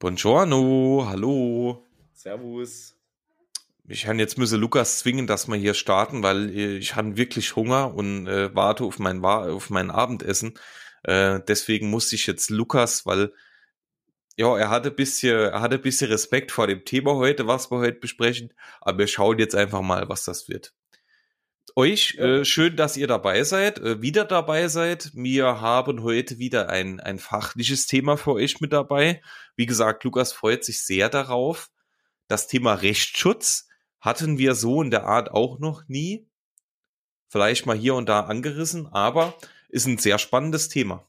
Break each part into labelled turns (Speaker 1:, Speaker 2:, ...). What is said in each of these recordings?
Speaker 1: Buongiorno, hallo.
Speaker 2: Servus.
Speaker 1: Ich kann jetzt müsse Lukas zwingen, dass wir hier starten, weil ich habe wirklich Hunger und äh, warte auf mein, auf mein Abendessen. Äh, deswegen musste ich jetzt Lukas, weil ja, er hatte bisschen, er hatte bisschen Respekt vor dem Thema heute, was wir heute besprechen. Aber wir schauen jetzt einfach mal, was das wird. Euch äh, schön, dass ihr dabei seid, äh, wieder dabei seid. Wir haben heute wieder ein, ein fachliches Thema für euch mit dabei. Wie gesagt, Lukas freut sich sehr darauf. Das Thema Rechtsschutz hatten wir so in der Art auch noch nie. Vielleicht mal hier und da angerissen, aber ist ein sehr spannendes Thema.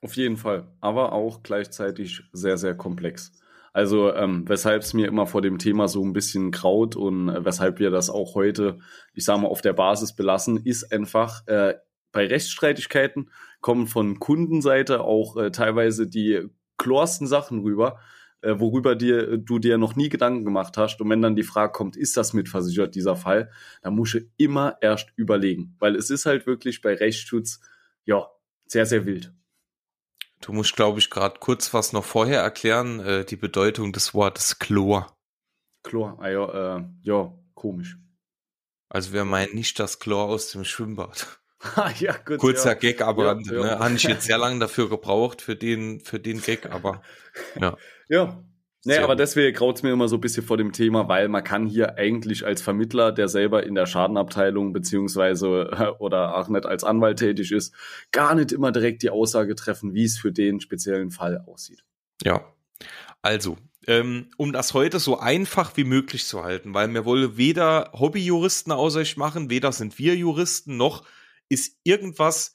Speaker 2: Auf jeden Fall, aber auch gleichzeitig sehr, sehr komplex. Also ähm, weshalb es mir immer vor dem Thema so ein bisschen kraut und äh, weshalb wir das auch heute, ich sage mal, auf der Basis belassen, ist einfach äh, bei Rechtsstreitigkeiten kommen von Kundenseite auch äh, teilweise die chlorsten Sachen rüber, äh, worüber dir, du dir noch nie Gedanken gemacht hast. Und wenn dann die Frage kommt, ist das mitversichert, dieser Fall, dann musst du immer erst überlegen. Weil es ist halt wirklich bei Rechtsschutz, ja, sehr, sehr wild.
Speaker 1: Du musst, glaube ich, gerade kurz was noch vorher erklären, äh, die Bedeutung des Wortes Chlor.
Speaker 2: Chlor, ah, ja, äh, ja, komisch.
Speaker 1: Also wir meinen nicht das Chlor aus dem Schwimmbad.
Speaker 2: Ja, gut,
Speaker 1: Kurzer ja. Gag aber ja. Ne? Habe ich jetzt sehr lange dafür gebraucht, für den, für den Gag, aber ja.
Speaker 2: Ja, Nee, aber deswegen graut's mir immer so ein bisschen vor dem Thema, weil man kann hier eigentlich als Vermittler, der selber in der Schadenabteilung beziehungsweise oder auch nicht als Anwalt tätig ist, gar nicht immer direkt die Aussage treffen, wie es für den speziellen Fall aussieht.
Speaker 1: Ja, also ähm, um das heute so einfach wie möglich zu halten, weil wir wollen weder Hobbyjuristen aus euch machen, weder sind wir Juristen, noch ist irgendwas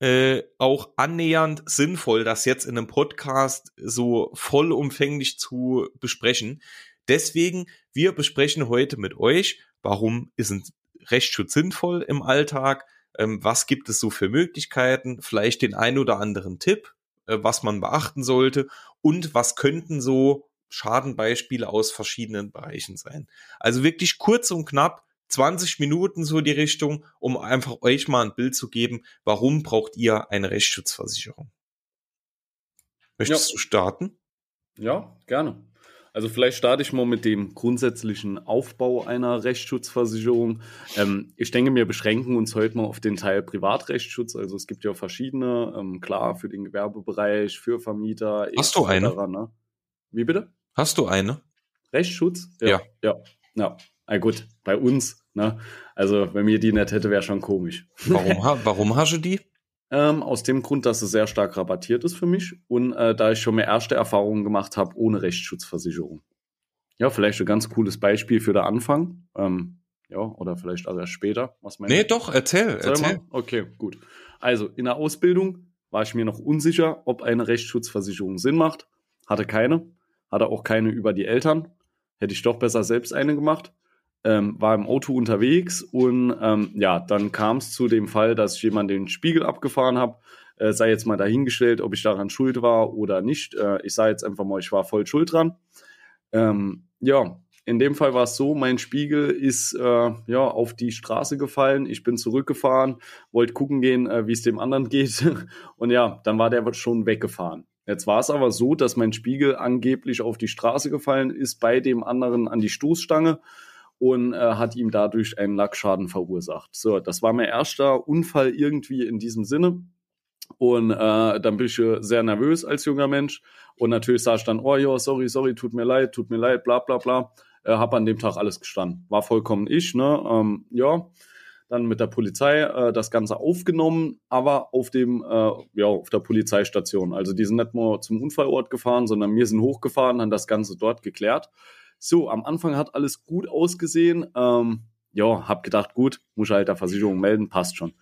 Speaker 1: äh, auch annähernd sinnvoll, das jetzt in einem Podcast so vollumfänglich zu besprechen. Deswegen, wir besprechen heute mit euch, warum ist ein Rechtsschutz sinnvoll im Alltag, ähm, was gibt es so für Möglichkeiten, vielleicht den ein oder anderen Tipp, äh, was man beachten sollte und was könnten so Schadenbeispiele aus verschiedenen Bereichen sein. Also wirklich kurz und knapp, 20 Minuten so die Richtung, um einfach euch mal ein Bild zu geben, warum braucht ihr eine Rechtsschutzversicherung? Möchtest ja. du starten?
Speaker 2: Ja, gerne. Also vielleicht starte ich mal mit dem grundsätzlichen Aufbau einer Rechtsschutzversicherung. Ähm, ich denke, wir beschränken uns heute mal auf den Teil Privatrechtsschutz. Also es gibt ja verschiedene, ähm, klar, für den Gewerbebereich, für Vermieter.
Speaker 1: Hast du eine?
Speaker 2: Ne? Wie bitte?
Speaker 1: Hast du eine?
Speaker 2: Rechtsschutz?
Speaker 1: Ja. Ja.
Speaker 2: ja. ja. Na gut, bei uns, ne? Also, wenn mir die nicht hätte, wäre schon komisch.
Speaker 1: Warum, warum hast du die?
Speaker 2: Ähm, aus dem Grund, dass es sehr stark rabattiert ist für mich und äh, da ich schon mehr erste Erfahrungen gemacht habe ohne Rechtsschutzversicherung. Ja, vielleicht ein ganz cooles Beispiel für den Anfang. Ähm, ja, oder vielleicht auch erst später.
Speaker 1: Was meinst Nee, doch, erzähl, erzähl. erzähl.
Speaker 2: Okay, gut. Also, in der Ausbildung war ich mir noch unsicher, ob eine Rechtsschutzversicherung Sinn macht. Hatte keine. Hatte auch keine über die Eltern. Hätte ich doch besser selbst eine gemacht ähm, war im Auto unterwegs und ähm, ja, dann kam es zu dem Fall, dass ich jemand den Spiegel abgefahren habe. Äh, sei jetzt mal dahingestellt, ob ich daran schuld war oder nicht. Äh, ich sage jetzt einfach mal, ich war voll schuld dran. Ähm, ja, in dem Fall war es so, mein Spiegel ist äh, ja auf die Straße gefallen. Ich bin zurückgefahren, wollte gucken gehen, äh, wie es dem anderen geht. Und ja, dann war der schon weggefahren. Jetzt war es aber so, dass mein Spiegel angeblich auf die Straße gefallen ist, bei dem anderen an die Stoßstange und äh, hat ihm dadurch einen Lackschaden verursacht. So, das war mein erster Unfall irgendwie in diesem Sinne. Und äh, dann bin ich sehr nervös als junger Mensch. Und natürlich sage ich dann, oh ja, sorry, sorry, tut mir leid, tut mir leid, bla bla bla. Äh, hab an dem Tag alles gestanden. War vollkommen ich, ne? Ähm, ja. Dann mit der Polizei äh, das Ganze aufgenommen, aber auf dem, äh, ja, auf der Polizeistation. Also die sind nicht nur zum Unfallort gefahren, sondern wir sind hochgefahren, haben das Ganze dort geklärt. So, am Anfang hat alles gut ausgesehen. Ähm, ja, hab gedacht, gut, muss halt der Versicherung melden, passt schon.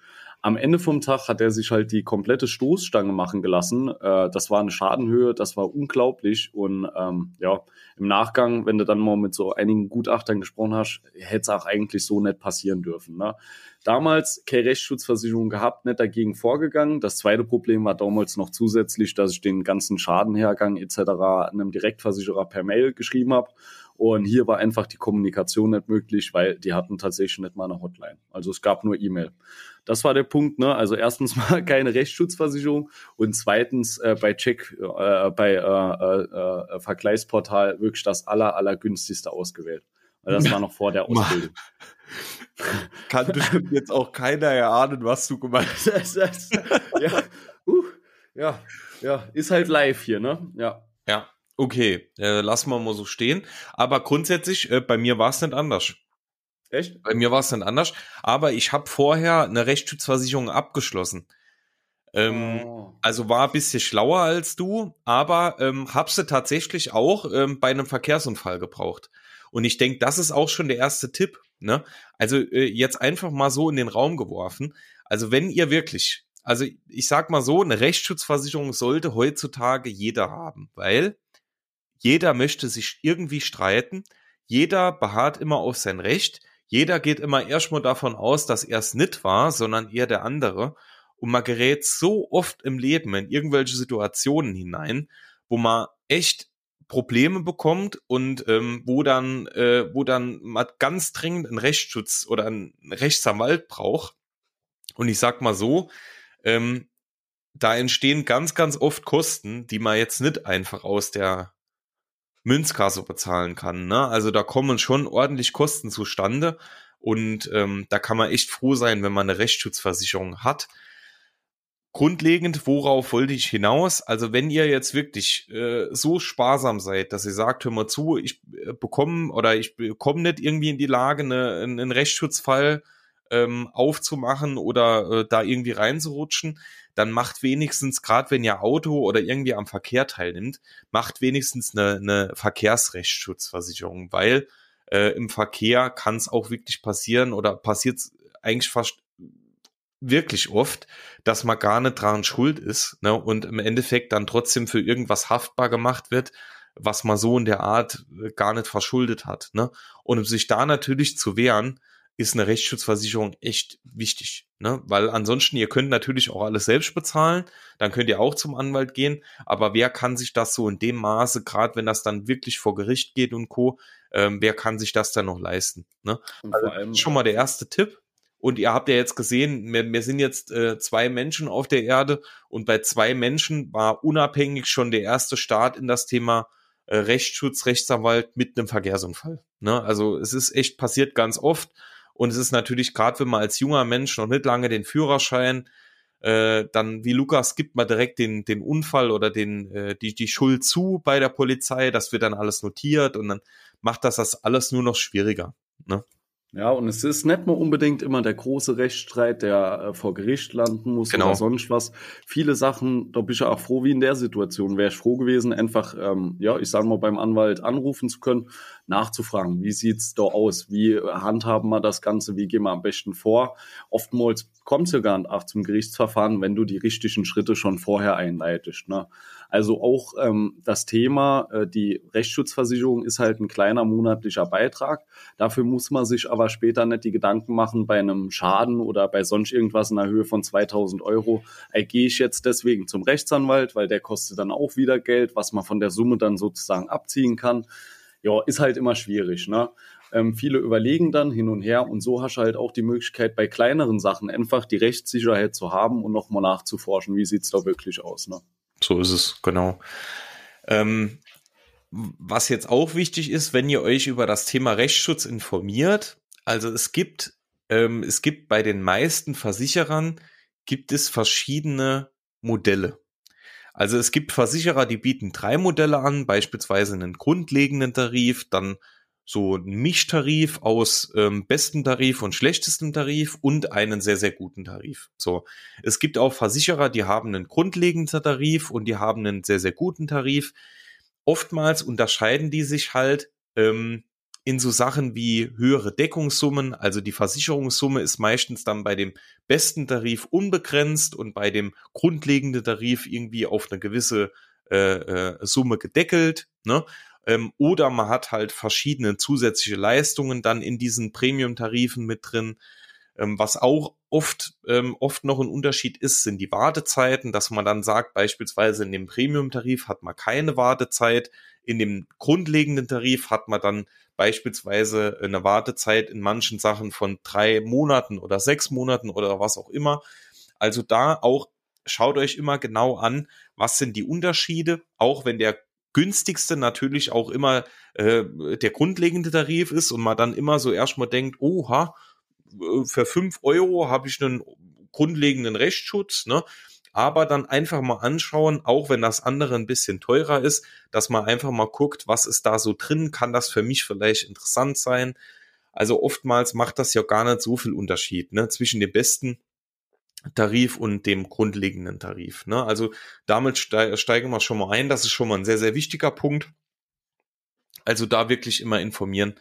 Speaker 2: Am Ende vom Tag hat er sich halt die komplette Stoßstange machen gelassen. Äh, das war eine Schadenhöhe, das war unglaublich. Und ähm, ja, im Nachgang, wenn du dann mal mit so einigen Gutachtern gesprochen hast, hätte es auch eigentlich so nicht passieren dürfen. Ne? Damals keine Rechtsschutzversicherung gehabt, nicht dagegen vorgegangen. Das zweite Problem war damals noch zusätzlich, dass ich den ganzen Schadenhergang etc. einem Direktversicherer per Mail geschrieben habe Und hier war einfach die Kommunikation nicht möglich, weil die hatten tatsächlich nicht mal eine Hotline. Also es gab nur E-Mail. Das war der Punkt. Ne? Also erstens mal keine Rechtsschutzversicherung und zweitens äh, bei Check, äh, bei äh, äh, äh, Vergleichsportal wirklich das aller, allergünstigste ausgewählt. Weil das war noch vor der Ausbildung.
Speaker 1: Kann bestimmt jetzt auch keiner erahnen, was du gemeint hast.
Speaker 2: ja, uh, ja, ja, ist halt live hier, ne? Ja.
Speaker 1: Ja, okay, äh, lassen wir mal so stehen. Aber grundsätzlich, äh, bei mir war es nicht anders.
Speaker 2: Echt?
Speaker 1: Bei mir war es nicht anders. Aber ich habe vorher eine Rechtsschutzversicherung abgeschlossen. Ähm, oh. Also war ein bisschen schlauer als du, aber ähm, habe sie tatsächlich auch ähm, bei einem Verkehrsunfall gebraucht. Und ich denke, das ist auch schon der erste Tipp. Ne? Also äh, jetzt einfach mal so in den Raum geworfen. Also wenn ihr wirklich, also ich sag mal so, eine Rechtsschutzversicherung sollte heutzutage jeder haben, weil jeder möchte sich irgendwie streiten, jeder beharrt immer auf sein Recht, jeder geht immer erstmal davon aus, dass er es nicht war, sondern eher der andere. Und man gerät so oft im Leben in irgendwelche Situationen hinein, wo man echt Probleme bekommt und ähm, wo dann, äh, wo dann man ganz dringend einen Rechtsschutz oder einen Rechtsanwalt braucht. Und ich sag mal so, ähm, da entstehen ganz, ganz oft Kosten, die man jetzt nicht einfach aus der Münzkasse bezahlen kann. Ne? Also da kommen schon ordentlich Kosten zustande und ähm, da kann man echt froh sein, wenn man eine Rechtsschutzversicherung hat. Grundlegend, worauf wollte ich hinaus? Also wenn ihr jetzt wirklich äh, so sparsam seid, dass ihr sagt, hör mal zu, ich äh, bekomme oder ich bekomme nicht irgendwie in die Lage, eine, einen Rechtsschutzfall ähm, aufzumachen oder äh, da irgendwie reinzurutschen, dann macht wenigstens, gerade wenn ihr Auto oder irgendwie am Verkehr teilnimmt, macht wenigstens eine, eine Verkehrsrechtsschutzversicherung, weil äh, im Verkehr kann es auch wirklich passieren oder passiert eigentlich fast wirklich oft, dass man gar nicht dran schuld ist ne, und im Endeffekt dann trotzdem für irgendwas haftbar gemacht wird, was man so in der Art äh, gar nicht verschuldet hat. Ne? Und um sich da natürlich zu wehren, ist eine Rechtsschutzversicherung echt wichtig, ne? Weil ansonsten, ihr könnt natürlich auch alles selbst bezahlen, dann könnt ihr auch zum Anwalt gehen, aber wer kann sich das so in dem Maße, gerade wenn das dann wirklich vor Gericht geht und Co., ähm, wer kann sich das dann noch leisten? Ne? Also, schon mal der erste Tipp. Und ihr habt ja jetzt gesehen, wir, wir sind jetzt äh, zwei Menschen auf der Erde und bei zwei Menschen war unabhängig schon der erste Start in das Thema äh, Rechtsschutz, Rechtsanwalt mit einem Verkehrsunfall. Ne? Also es ist echt passiert ganz oft und es ist natürlich gerade, wenn man als junger Mensch noch nicht lange den Führerschein äh, dann wie Lukas gibt man direkt den den Unfall oder den äh, die die Schuld zu bei der Polizei, das wird dann alles notiert und dann macht das das alles nur noch schwieriger. Ne?
Speaker 2: Ja, und es ist nicht nur unbedingt immer der große Rechtsstreit, der äh, vor Gericht landen muss genau. oder sonst was. Viele Sachen, da bin ich ja auch froh, wie in der Situation. Wäre ich froh gewesen, einfach, ähm, ja, ich sage mal, beim Anwalt anrufen zu können, nachzufragen, wie sieht's da aus? Wie handhaben wir das Ganze? Wie gehen wir am besten vor? Oftmals kommt es ja gar nicht auch zum Gerichtsverfahren, wenn du die richtigen Schritte schon vorher einleitest. Ne? Also auch ähm, das Thema, äh, die Rechtsschutzversicherung ist halt ein kleiner monatlicher Beitrag. Dafür muss man sich aber später nicht die Gedanken machen bei einem Schaden oder bei sonst irgendwas in der Höhe von 2000 Euro. Äh, gehe ich jetzt deswegen zum Rechtsanwalt, weil der kostet dann auch wieder Geld, was man von der Summe dann sozusagen abziehen kann. Ja, ist halt immer schwierig. Ne? Ähm, viele überlegen dann hin und her und so hast du halt auch die Möglichkeit, bei kleineren Sachen einfach die Rechtssicherheit zu haben und nochmal nachzuforschen, wie sieht's da wirklich aus. Ne?
Speaker 1: So ist es, genau. Ähm, was jetzt auch wichtig ist, wenn ihr euch über das Thema Rechtsschutz informiert, also es gibt, ähm, es gibt bei den meisten Versicherern gibt es verschiedene Modelle. Also es gibt Versicherer, die bieten drei Modelle an, beispielsweise einen grundlegenden Tarif, dann so ein Mischtarif aus ähm, besten Tarif und schlechtestem Tarif und einen sehr, sehr guten Tarif. So. Es gibt auch Versicherer, die haben einen grundlegenden Tarif und die haben einen sehr, sehr guten Tarif. Oftmals unterscheiden die sich halt ähm, in so Sachen wie höhere Deckungssummen. Also die Versicherungssumme ist meistens dann bei dem besten Tarif unbegrenzt und bei dem grundlegenden Tarif irgendwie auf eine gewisse äh, äh, Summe gedeckelt. Ne? Ähm, oder man hat halt verschiedene zusätzliche Leistungen dann in diesen Premium-Tarifen mit drin. Ähm, was auch oft, ähm, oft noch ein Unterschied ist, sind die Wartezeiten, dass man dann sagt, beispielsweise in dem Premium-Tarif hat man keine Wartezeit, in dem grundlegenden Tarif hat man dann beispielsweise eine Wartezeit in manchen Sachen von drei Monaten oder sechs Monaten oder was auch immer. Also da auch schaut euch immer genau an, was sind die Unterschiede, auch wenn der günstigste natürlich auch immer äh, der grundlegende Tarif ist und man dann immer so erstmal denkt, oha, äh, für fünf Euro habe ich einen grundlegenden Rechtsschutz, ne? Aber dann einfach mal anschauen, auch wenn das andere ein bisschen teurer ist, dass man einfach mal guckt, was ist da so drin, kann das für mich vielleicht interessant sein. Also oftmals macht das ja gar nicht so viel Unterschied ne, zwischen dem besten Tarif und dem grundlegenden Tarif. Ne? Also damit steigen wir schon mal ein. Das ist schon mal ein sehr, sehr wichtiger Punkt. Also da wirklich immer informieren,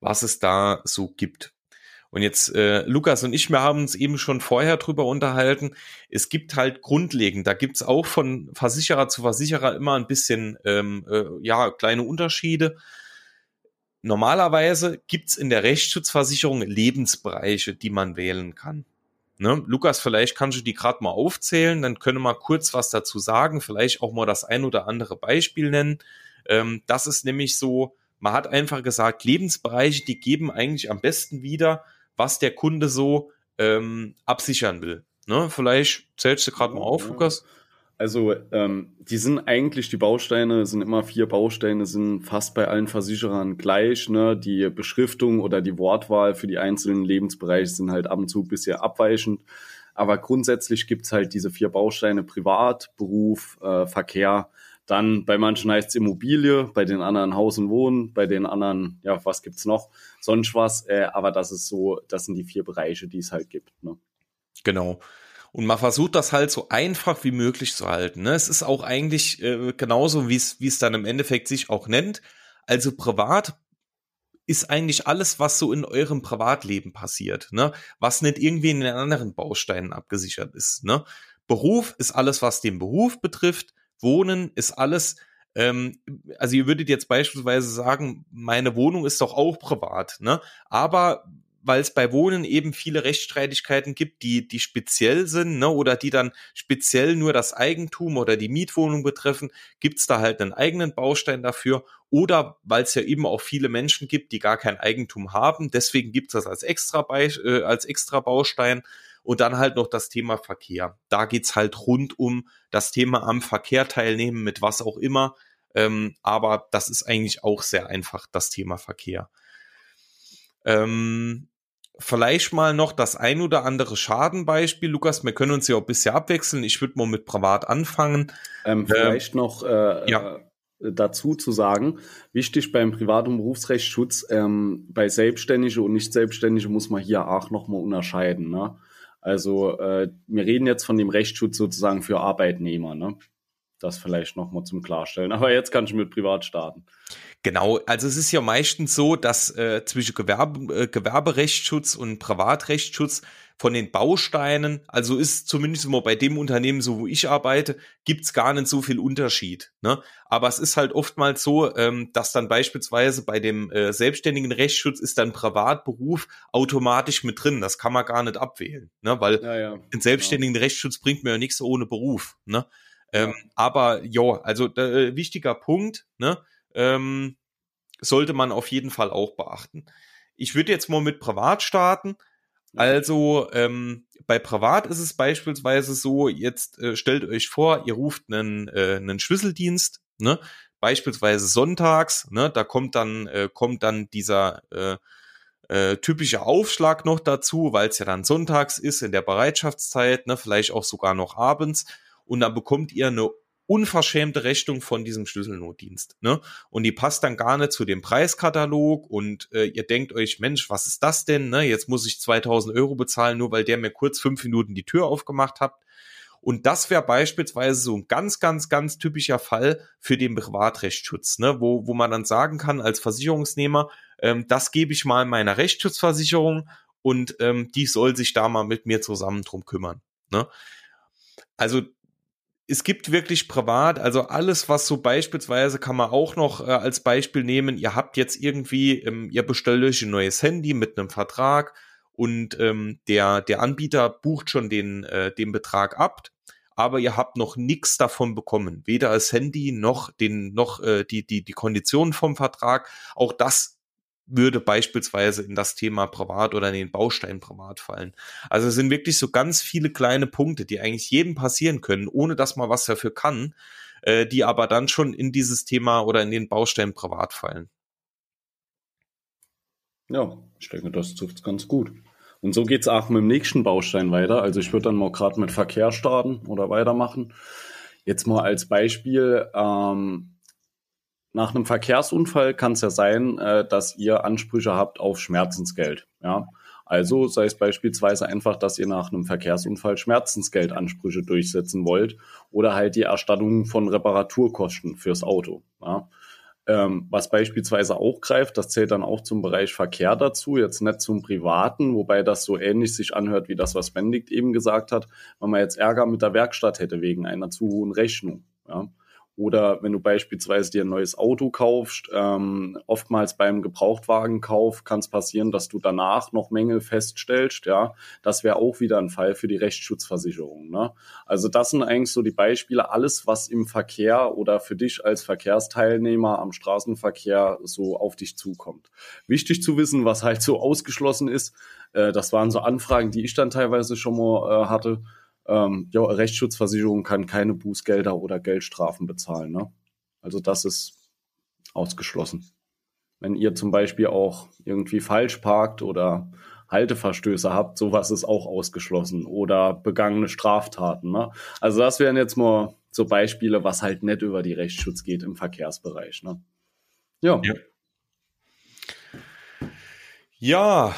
Speaker 1: was es da so gibt. Und jetzt, äh, Lukas und ich, wir haben uns eben schon vorher drüber unterhalten. Es gibt halt grundlegend, da gibt's auch von Versicherer zu Versicherer immer ein bisschen, ähm, äh, ja, kleine Unterschiede. Normalerweise gibt's in der Rechtsschutzversicherung Lebensbereiche, die man wählen kann. Ne? Lukas, vielleicht kannst du die gerade mal aufzählen, dann können wir mal kurz was dazu sagen, vielleicht auch mal das ein oder andere Beispiel nennen. Ähm, das ist nämlich so, man hat einfach gesagt, Lebensbereiche, die geben eigentlich am besten wieder, was der Kunde so ähm, absichern will. Ne? Vielleicht zählst du gerade mal auf, Lukas.
Speaker 2: Also ähm, die sind eigentlich, die Bausteine sind immer vier Bausteine, sind fast bei allen Versicherern gleich. Ne? Die Beschriftung oder die Wortwahl für die einzelnen Lebensbereiche sind halt ab und zu ein bisschen abweichend. Aber grundsätzlich gibt's halt diese vier Bausteine Privat, Beruf, äh, Verkehr. Dann bei manchen heißt es Immobilie, bei den anderen Haus und Wohnen, bei den anderen, ja, was gibt's noch? Sonst was. Äh, aber das ist so, das sind die vier Bereiche, die es halt gibt. Ne?
Speaker 1: Genau. Und man versucht das halt so einfach wie möglich zu halten. Ne? Es ist auch eigentlich äh, genauso, wie es dann im Endeffekt sich auch nennt. Also privat ist eigentlich alles, was so in eurem Privatleben passiert, ne? was nicht irgendwie in den anderen Bausteinen abgesichert ist. Ne? Beruf ist alles, was den Beruf betrifft. Wohnen ist alles, ähm, also ihr würdet jetzt beispielsweise sagen, meine Wohnung ist doch auch privat, ne? Aber weil es bei Wohnen eben viele Rechtsstreitigkeiten gibt, die, die speziell sind, ne, oder die dann speziell nur das Eigentum oder die Mietwohnung betreffen, gibt's da halt einen eigenen Baustein dafür. Oder weil es ja eben auch viele Menschen gibt, die gar kein Eigentum haben, deswegen gibt's das als extra, äh, als extra Baustein. Und dann halt noch das Thema Verkehr. Da geht's halt rund um das Thema am Verkehr teilnehmen, mit was auch immer. Ähm, aber das ist eigentlich auch sehr einfach, das Thema Verkehr. Ähm, Vielleicht mal noch das ein oder andere Schadenbeispiel, Lukas. Wir können uns ja auch ein bisschen abwechseln. Ich würde mal mit Privat anfangen.
Speaker 2: Ähm, vielleicht ähm, noch äh, ja. Äh, dazu zu sagen, wichtig beim Privat- und Berufsrechtsschutz, ähm, bei Selbstständige und Nicht-Selbstständige muss man hier auch nochmal unterscheiden. Ne? Also äh, wir reden jetzt von dem Rechtsschutz sozusagen für Arbeitnehmer. Ne? Das vielleicht nochmal zum Klarstellen. Aber jetzt kann ich mit Privat starten.
Speaker 1: Genau, also es ist ja meistens so, dass äh, zwischen Gewerbe, äh, Gewerberechtsschutz und Privatrechtsschutz von den Bausteinen, also ist zumindest immer bei dem Unternehmen, so wo ich arbeite, gibt's gar nicht so viel Unterschied. Ne? Aber es ist halt oftmals so, ähm, dass dann beispielsweise bei dem äh, selbstständigen Rechtsschutz ist dann Privatberuf automatisch mit drin. Das kann man gar nicht abwählen, ne? weil ja, ja, den selbstständigen genau. Rechtsschutz bringt mir ja nichts ohne Beruf. Ne? Ähm, aber ja, also äh, wichtiger Punkt, ne? ähm, sollte man auf jeden Fall auch beachten. Ich würde jetzt mal mit Privat starten. Also ähm, bei Privat ist es beispielsweise so, jetzt äh, stellt euch vor, ihr ruft einen, äh, einen Schlüsseldienst, ne? beispielsweise sonntags, ne? da kommt dann, äh, kommt dann dieser äh, äh, typische Aufschlag noch dazu, weil es ja dann sonntags ist in der Bereitschaftszeit, ne? vielleicht auch sogar noch abends und dann bekommt ihr eine unverschämte Rechnung von diesem Schlüsselnotdienst. Ne? Und die passt dann gar nicht zu dem Preiskatalog und äh, ihr denkt euch, Mensch, was ist das denn? Ne? Jetzt muss ich 2000 Euro bezahlen, nur weil der mir kurz fünf Minuten die Tür aufgemacht hat. Und das wäre beispielsweise so ein ganz, ganz, ganz typischer Fall für den Privatrechtsschutz, ne? wo, wo man dann sagen kann als Versicherungsnehmer, ähm, das gebe ich mal meiner Rechtsschutzversicherung und ähm, die soll sich da mal mit mir zusammen drum kümmern. Ne? Also es gibt wirklich privat, also alles, was so beispielsweise kann man auch noch äh, als Beispiel nehmen. Ihr habt jetzt irgendwie, ähm, ihr bestellt euch ein neues Handy mit einem Vertrag und ähm, der, der Anbieter bucht schon den, äh, den Betrag ab, aber ihr habt noch nichts davon bekommen. Weder das Handy noch den, noch äh, die, die, die Konditionen vom Vertrag. Auch das würde beispielsweise in das Thema Privat oder in den Baustein Privat fallen. Also es sind wirklich so ganz viele kleine Punkte, die eigentlich jedem passieren können, ohne dass man was dafür kann, äh, die aber dann schon in dieses Thema oder in den Baustein Privat fallen.
Speaker 2: Ja, ich denke, das trifft ganz gut. Und so geht es auch mit dem nächsten Baustein weiter. Also ich würde dann mal gerade mit Verkehr starten oder weitermachen. Jetzt mal als Beispiel, ähm, nach einem Verkehrsunfall kann es ja sein, äh, dass ihr Ansprüche habt auf Schmerzensgeld. Ja? Also sei es beispielsweise einfach, dass ihr nach einem Verkehrsunfall Schmerzensgeldansprüche durchsetzen wollt oder halt die Erstattung von Reparaturkosten fürs Auto. Ja? Ähm, was beispielsweise auch greift, das zählt dann auch zum Bereich Verkehr dazu, jetzt nicht zum Privaten, wobei das so ähnlich sich anhört wie das, was Benedikt eben gesagt hat, wenn man jetzt Ärger mit der Werkstatt hätte wegen einer zu hohen Rechnung. Ja. Oder wenn du beispielsweise dir ein neues Auto kaufst, ähm, oftmals beim Gebrauchtwagenkauf kann es passieren, dass du danach noch Mängel feststellst. Ja, das wäre auch wieder ein Fall für die Rechtsschutzversicherung. Ne? Also das sind eigentlich so die Beispiele. Alles, was im Verkehr oder für dich als Verkehrsteilnehmer am Straßenverkehr so auf dich zukommt. Wichtig zu wissen, was halt so ausgeschlossen ist. Äh, das waren so Anfragen, die ich dann teilweise schon mal äh, hatte ähm, ja, Rechtsschutzversicherung kann keine Bußgelder oder Geldstrafen bezahlen. Ne? Also das ist ausgeschlossen. Wenn ihr zum Beispiel auch irgendwie falsch parkt oder Halteverstöße habt, sowas ist auch ausgeschlossen oder begangene Straftaten. Ne? Also das wären jetzt mal so Beispiele, was halt nicht über die Rechtsschutz geht im Verkehrsbereich. Ne?
Speaker 1: Ja. ja. Ja,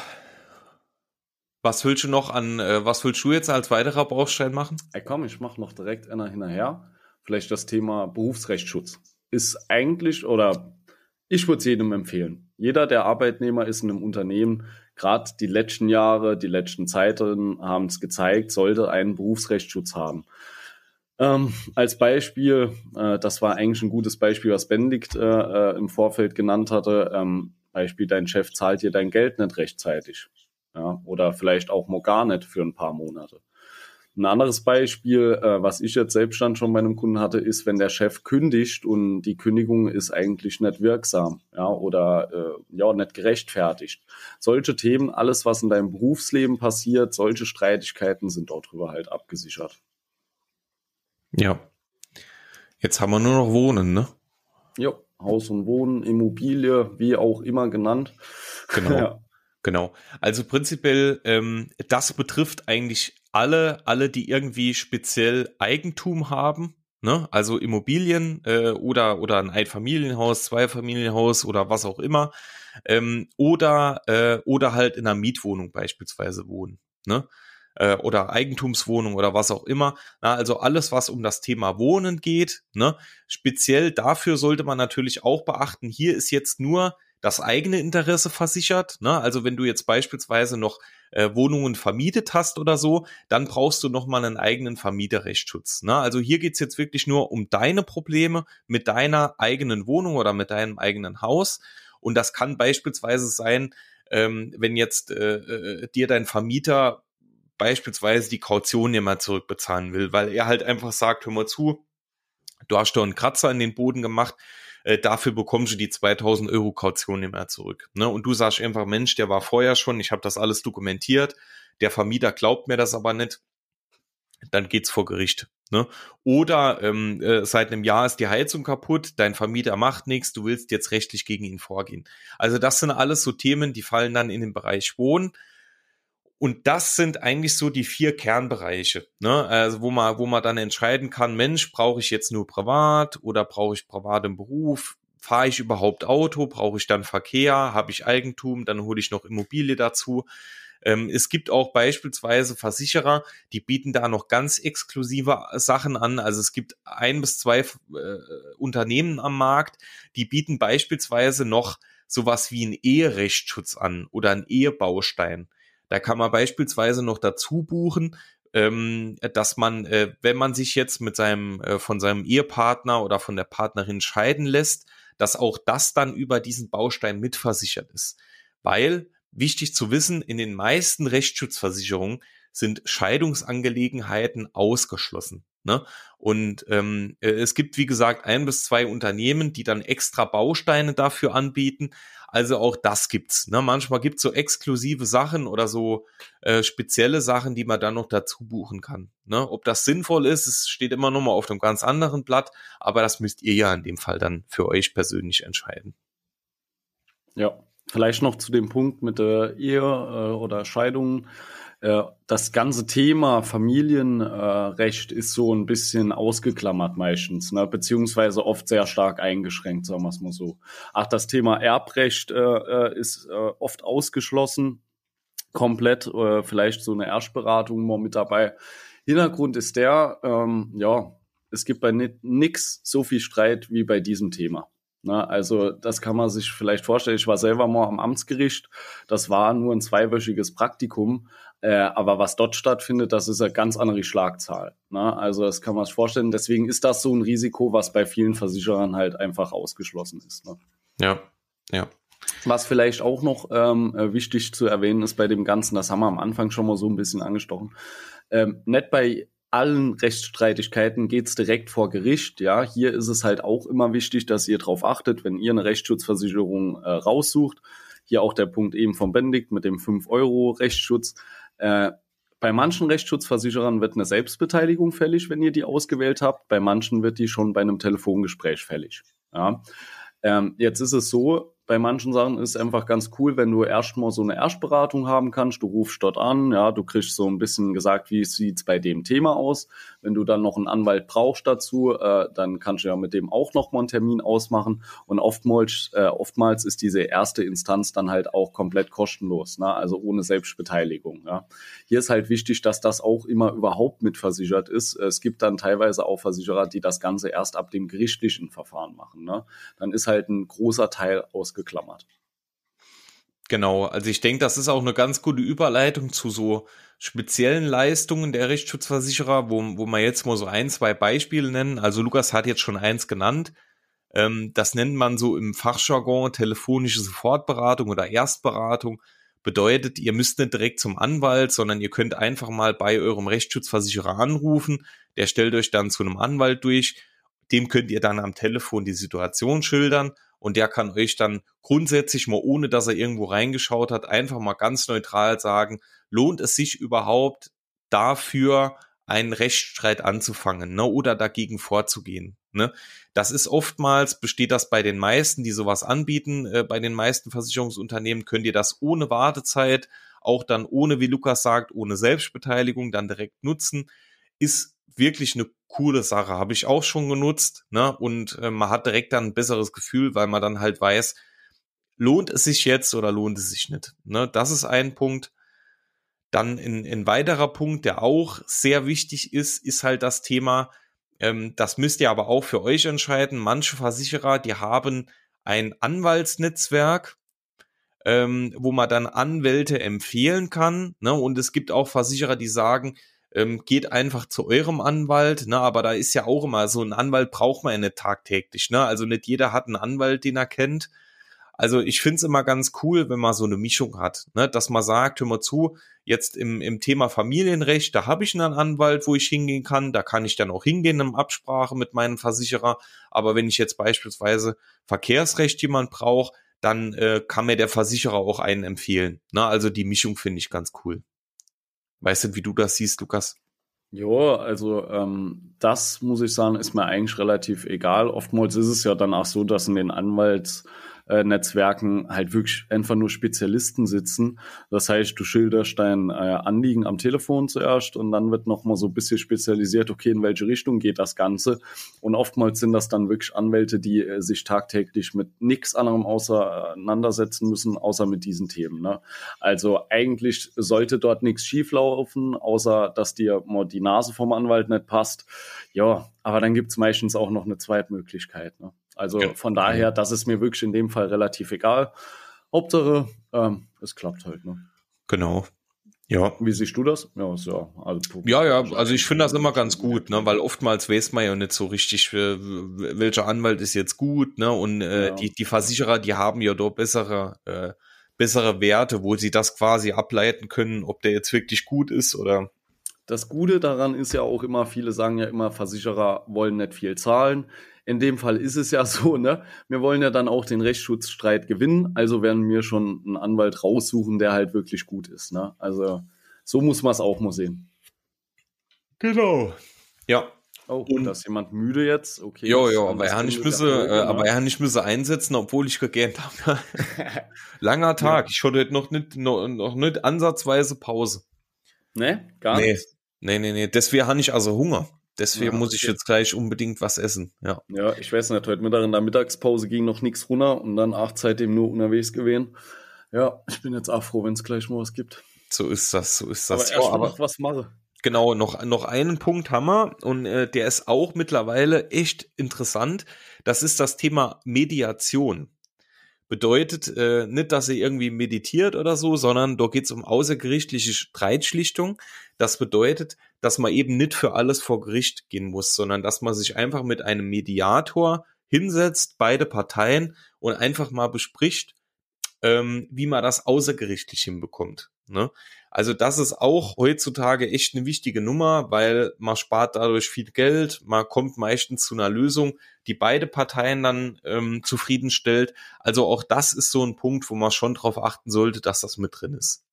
Speaker 1: was willst du noch an, äh, was willst du jetzt als weiterer Baustein machen?
Speaker 2: Ey, komm, ich mache noch direkt einer hinterher. Vielleicht das Thema Berufsrechtsschutz. Ist eigentlich, oder ich würde es jedem empfehlen. Jeder, der Arbeitnehmer ist in einem Unternehmen, gerade die letzten Jahre, die letzten Zeiten haben es gezeigt, sollte einen Berufsrechtsschutz haben. Ähm, als Beispiel, äh, das war eigentlich ein gutes Beispiel, was Benedikt äh, äh im Vorfeld genannt hatte. Ähm, Beispiel, dein Chef zahlt dir dein Geld nicht rechtzeitig ja, oder vielleicht auch nicht für ein paar Monate. Ein anderes Beispiel, äh, was ich jetzt selbst dann schon bei einem Kunden hatte, ist, wenn der Chef kündigt und die Kündigung ist eigentlich nicht wirksam, ja, oder äh, ja, nicht gerechtfertigt. Solche Themen, alles, was in deinem Berufsleben passiert, solche Streitigkeiten sind dort drüber halt abgesichert.
Speaker 1: Ja. Jetzt haben wir nur noch Wohnen, ne?
Speaker 2: Ja, Haus und Wohnen, Immobilie, wie auch immer genannt.
Speaker 1: Genau. ja. Genau. Also prinzipiell, ähm, das betrifft eigentlich alle, alle, die irgendwie speziell Eigentum haben. Ne? Also Immobilien äh, oder, oder ein Einfamilienhaus, Zweifamilienhaus oder was auch immer. Ähm, oder, äh, oder halt in einer Mietwohnung beispielsweise wohnen. Ne? Äh, oder Eigentumswohnung oder was auch immer. Na, also alles, was um das Thema Wohnen geht. Ne? Speziell dafür sollte man natürlich auch beachten, hier ist jetzt nur das eigene Interesse versichert. Ne? Also wenn du jetzt beispielsweise noch äh, Wohnungen vermietet hast oder so, dann brauchst du nochmal einen eigenen Vermieterrechtsschutz. Ne? Also hier geht's jetzt wirklich nur um deine Probleme mit deiner eigenen Wohnung oder mit deinem eigenen Haus. Und das kann beispielsweise sein, ähm, wenn jetzt äh, äh, dir dein Vermieter beispielsweise die Kaution nicht mehr zurückbezahlen will, weil er halt einfach sagt, hör mal zu, du hast doch einen Kratzer in den Boden gemacht, äh, dafür bekommst du die 2000 Euro Kaution mehr zurück. Ne? Und du sagst einfach, Mensch, der war vorher schon, ich habe das alles dokumentiert, der Vermieter glaubt mir das aber nicht, dann geht's vor Gericht. Ne? Oder ähm, äh, seit einem Jahr ist die Heizung kaputt, dein Vermieter macht nichts, du willst jetzt rechtlich gegen ihn vorgehen. Also das sind alles so Themen, die fallen dann in den Bereich Wohnen. Und das sind eigentlich so die vier Kernbereiche, ne? also wo man, wo man dann entscheiden kann, Mensch, brauche ich jetzt nur privat oder brauche ich privat im Beruf? Fahre ich überhaupt Auto? Brauche ich dann Verkehr? Habe ich Eigentum? Dann hole ich noch Immobilie dazu. Ähm, es gibt auch beispielsweise Versicherer, die bieten da noch ganz exklusive Sachen an. Also es gibt ein bis zwei äh, Unternehmen am Markt, die bieten beispielsweise noch sowas wie einen Eherechtsschutz an oder einen Ehebaustein. Da kann man beispielsweise noch dazu buchen, ähm, dass man, äh, wenn man sich jetzt mit seinem, äh, von seinem Ehepartner oder von der Partnerin scheiden lässt, dass auch das dann über diesen Baustein mitversichert ist. Weil wichtig zu wissen, in den meisten Rechtsschutzversicherungen sind Scheidungsangelegenheiten ausgeschlossen. Ne? Und ähm, äh, es gibt, wie gesagt, ein bis zwei Unternehmen, die dann extra Bausteine dafür anbieten. Also auch das gibt's. Ne? Manchmal gibt's so exklusive Sachen oder so äh, spezielle Sachen, die man dann noch dazu buchen kann. Ne? Ob das sinnvoll ist, es steht immer noch mal auf einem ganz anderen Blatt, aber das müsst ihr ja in dem Fall dann für euch persönlich entscheiden.
Speaker 2: Ja, vielleicht noch zu dem Punkt mit der Ehe äh, oder Scheidung. Äh, das ganze Thema Familienrecht ist so ein bisschen ausgeklammert meistens, ne? beziehungsweise oft sehr stark eingeschränkt, sagen wir es mal so. Ach, das Thema Erbrecht äh, äh ist äh, oft ausgeschlossen, komplett, äh, vielleicht so eine Erstberatung mal mit dabei. Hintergrund ist der, ähm, ja, es gibt bei nix so viel Streit wie bei diesem Thema. Na, ne? also das kann man sich vielleicht vorstellen. Ich war selber mal am Amtsgericht. Das war nur ein zweiwöchiges Praktikum. Äh, aber was dort stattfindet, das ist eine ganz andere Schlagzahl. Ne? Also das kann man sich vorstellen. Deswegen ist das so ein Risiko, was bei vielen Versicherern halt einfach ausgeschlossen ist. Ne?
Speaker 1: Ja, ja.
Speaker 2: Was vielleicht auch noch ähm, äh, wichtig zu erwähnen ist bei dem Ganzen, das haben wir am Anfang schon mal so ein bisschen angestochen. Ähm, nicht bei allen Rechtsstreitigkeiten geht's direkt vor Gericht. Ja, hier ist es halt auch immer wichtig, dass ihr darauf achtet, wenn ihr eine Rechtsschutzversicherung äh, raussucht. Hier auch der Punkt eben vom Benedikt mit dem 5-Euro-Rechtsschutz. Äh, bei manchen Rechtsschutzversicherern wird eine Selbstbeteiligung fällig, wenn ihr die ausgewählt habt. Bei manchen wird die schon bei einem Telefongespräch fällig. Ja. Ähm, jetzt ist es so, bei manchen Sachen ist es einfach ganz cool, wenn du erstmal so eine Erstberatung haben kannst. Du rufst dort an, ja, du kriegst so ein bisschen gesagt, wie sieht's bei dem Thema aus. Wenn du dann noch einen Anwalt brauchst dazu, äh, dann kannst du ja mit dem auch nochmal einen Termin ausmachen. Und oftmals, äh, oftmals ist diese erste Instanz dann halt auch komplett kostenlos, ne? also ohne Selbstbeteiligung. Ja. Hier ist halt wichtig, dass das auch immer überhaupt mitversichert ist. Es gibt dann teilweise auch Versicherer, die das Ganze erst ab dem gerichtlichen Verfahren machen. Ne? Dann ist halt ein großer Teil aus ausgeklammert.
Speaker 1: Genau, also ich denke, das ist auch eine ganz gute Überleitung zu so speziellen Leistungen der Rechtsschutzversicherer, wo, wo man jetzt mal so ein, zwei Beispiele nennen. Also Lukas hat jetzt schon eins genannt. Ähm, das nennt man so im Fachjargon telefonische Sofortberatung oder Erstberatung. Bedeutet, ihr müsst nicht direkt zum Anwalt, sondern ihr könnt einfach mal bei eurem Rechtsschutzversicherer anrufen. Der stellt euch dann zu einem Anwalt durch. Dem könnt ihr dann am Telefon die Situation schildern und der kann euch dann grundsätzlich mal, ohne dass er irgendwo reingeschaut hat, einfach mal ganz neutral sagen, lohnt es sich überhaupt dafür, einen Rechtsstreit anzufangen ne, oder dagegen vorzugehen. Ne? Das ist oftmals, besteht das bei den meisten, die sowas anbieten, äh, bei den meisten Versicherungsunternehmen könnt ihr das ohne Wartezeit, auch dann ohne, wie Lukas sagt, ohne Selbstbeteiligung dann direkt nutzen. Ist wirklich eine coole Sache, habe ich auch schon genutzt, ne? Und äh, man hat direkt dann ein besseres Gefühl, weil man dann halt weiß, lohnt es sich jetzt oder lohnt es sich nicht. Ne? Das ist ein Punkt. Dann ein, ein weiterer Punkt, der auch sehr wichtig ist, ist halt das Thema, ähm, das müsst ihr aber auch für euch entscheiden. Manche Versicherer, die haben ein Anwaltsnetzwerk, ähm, wo man dann Anwälte empfehlen kann. Ne? Und es gibt auch Versicherer, die sagen, ähm, geht einfach zu eurem Anwalt, ne, aber da ist ja auch immer so ein Anwalt braucht man ja nicht tagtäglich, ne? Also nicht jeder hat einen Anwalt, den er kennt. Also ich finde es immer ganz cool, wenn man so eine Mischung hat, ne? dass man sagt, hör mal zu, jetzt im, im Thema Familienrecht, da habe ich einen Anwalt, wo ich hingehen kann, da kann ich dann auch hingehen in Absprache mit meinem Versicherer. Aber wenn ich jetzt beispielsweise Verkehrsrecht jemand brauche, dann äh, kann mir der Versicherer auch einen empfehlen. Ne? Also die Mischung finde ich ganz cool. Weißt du, wie du das siehst, Lukas?
Speaker 2: Ja, also ähm, das muss ich sagen, ist mir eigentlich relativ egal. Oftmals ist es ja dann auch so, dass in den Anwalts äh, Netzwerken halt wirklich einfach nur Spezialisten sitzen. Das heißt, du schilderst dein äh, Anliegen am Telefon zuerst und dann wird nochmal so ein bisschen spezialisiert, okay, in welche Richtung geht das Ganze. Und oftmals sind das dann wirklich Anwälte, die äh, sich tagtäglich mit nichts anderem auseinandersetzen müssen, außer mit diesen Themen. Ne? Also eigentlich sollte dort nichts schieflaufen, außer dass dir mal die Nase vom Anwalt nicht passt. Ja, aber dann gibt's meistens auch noch eine Zweitmöglichkeit. Ne? Also ja. von daher, das ist mir wirklich in dem Fall relativ egal. Hauptsache, ähm, es klappt halt. Ne?
Speaker 1: Genau. Ja.
Speaker 2: Wie siehst du das? Ja, ja,
Speaker 1: also, ja, ja, also ich finde das immer ganz gut, ne, weil oftmals weiß man ja nicht so richtig, welcher Anwalt ist jetzt gut, ne, und äh, ja. die, die Versicherer, die haben ja dort bessere, äh, bessere Werte, wo sie das quasi ableiten können, ob der jetzt wirklich gut ist oder.
Speaker 2: Das Gute daran ist ja auch immer, viele sagen ja immer, Versicherer wollen nicht viel zahlen. In dem Fall ist es ja so, ne? Wir wollen ja dann auch den Rechtsschutzstreit gewinnen, also werden wir schon einen Anwalt raussuchen, der halt wirklich gut ist, ne? Also so muss man es auch mal sehen.
Speaker 1: Genau. Ja,
Speaker 2: Oh, und da ist jemand müde jetzt. Okay.
Speaker 1: Jo, jo, aber er nicht müsse, äh, aber er nicht müsse einsetzen, obwohl ich gegähnt habe. Langer Tag. Ja. Ich hatte noch nicht, noch, noch nicht ansatzweise Pause.
Speaker 2: Ne, gar
Speaker 1: nee. nicht. Nee, nee, nee. Deswegen habe ich also Hunger. Deswegen ja, muss ich jetzt gleich unbedingt was essen. Ja.
Speaker 2: Ja, ich weiß nicht, heute Mittag in der Mittagspause ging noch nichts runter und dann acht seitdem nur unterwegs gewesen. Ja, ich bin jetzt auch froh, wenn es gleich mal was gibt.
Speaker 1: So ist das, so ist das.
Speaker 2: Aber erst ja, aber was mache.
Speaker 1: Genau, noch, noch einen Punkt haben wir und äh, der ist auch mittlerweile echt interessant. Das ist das Thema Mediation. Bedeutet äh, nicht, dass ihr irgendwie meditiert oder so, sondern da geht es um außergerichtliche Streitschlichtung. Das bedeutet, dass man eben nicht für alles vor Gericht gehen muss, sondern dass man sich einfach mit einem Mediator hinsetzt, beide Parteien und einfach mal bespricht, ähm, wie man das außergerichtlich hinbekommt. Ne? Also das ist auch heutzutage echt eine wichtige Nummer, weil man spart dadurch viel Geld, man kommt meistens zu einer Lösung, die beide Parteien dann ähm, zufriedenstellt. Also auch das ist so ein Punkt, wo man schon darauf achten sollte, dass das mit drin ist.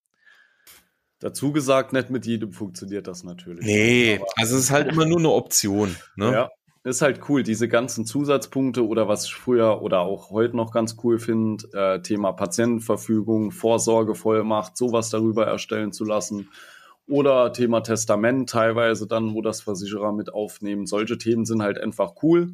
Speaker 2: Dazu gesagt, nicht mit jedem funktioniert das natürlich.
Speaker 1: Nee, also es ist halt immer nur eine Option. Ne?
Speaker 2: Ja, ist halt cool, diese ganzen Zusatzpunkte oder was ich früher oder auch heute noch ganz cool finde, äh, Thema Patientenverfügung, Vorsorgevollmacht, sowas darüber erstellen zu lassen. Oder Thema Testament teilweise dann, wo das Versicherer mit aufnehmen. Solche Themen sind halt einfach cool.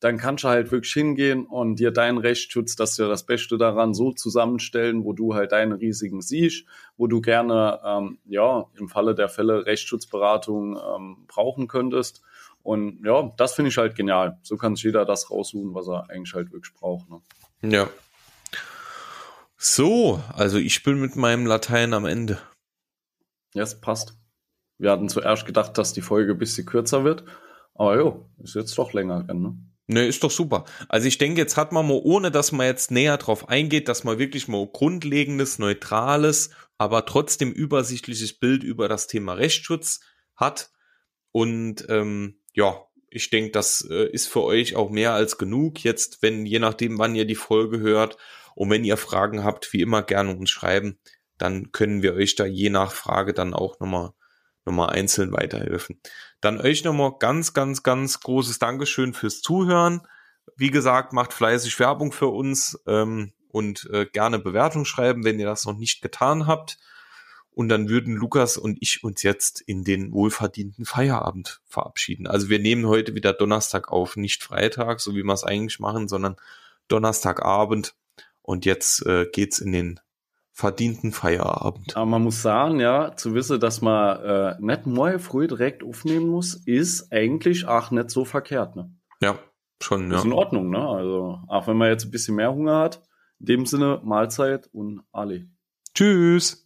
Speaker 2: Dann kannst du halt wirklich hingehen und dir deinen Rechtsschutz, das ist ja das Beste daran, so zusammenstellen, wo du halt deine Risiken siehst, wo du gerne, ähm, ja, im Falle der Fälle Rechtsschutzberatung ähm, brauchen könntest und ja, das finde ich halt genial. So kann sich jeder das raussuchen, was er eigentlich halt wirklich braucht. Ne?
Speaker 1: Ja. So, also ich bin mit meinem Latein am Ende.
Speaker 2: Ja, es passt. Wir hatten zuerst gedacht, dass die Folge ein bisschen kürzer wird. Aber jo, ist jetzt doch länger. Ne?
Speaker 1: Ne, ist doch super. Also ich denke, jetzt hat man mal, ohne dass man jetzt näher drauf eingeht, dass man wirklich mal grundlegendes, neutrales, aber trotzdem übersichtliches Bild über das Thema Rechtsschutz hat. Und ähm, ja, ich denke, das äh, ist für euch auch mehr als genug. Jetzt, wenn, je nachdem, wann ihr die Folge hört und wenn ihr Fragen habt, wie immer gerne uns schreiben, dann können wir euch da je nach Frage dann auch nochmal nochmal einzeln weiterhelfen. Dann euch nochmal ganz, ganz, ganz großes Dankeschön fürs Zuhören. Wie gesagt, macht fleißig Werbung für uns ähm, und äh, gerne Bewertung schreiben, wenn ihr das noch nicht getan habt. Und dann würden Lukas und ich uns jetzt in den wohlverdienten Feierabend verabschieden. Also wir nehmen heute wieder Donnerstag auf, nicht Freitag, so wie wir es eigentlich machen, sondern Donnerstagabend. Und jetzt äh, geht's in den verdienten Feierabend.
Speaker 2: Aber man muss sagen, ja, zu wissen, dass man äh, nicht morgen früh direkt aufnehmen muss, ist eigentlich auch nicht so verkehrt, ne?
Speaker 1: Ja, schon, ja.
Speaker 2: Ist in Ordnung, ne? Also, auch wenn man jetzt ein bisschen mehr Hunger hat, in dem Sinne, Mahlzeit und Ali.
Speaker 1: Tschüss.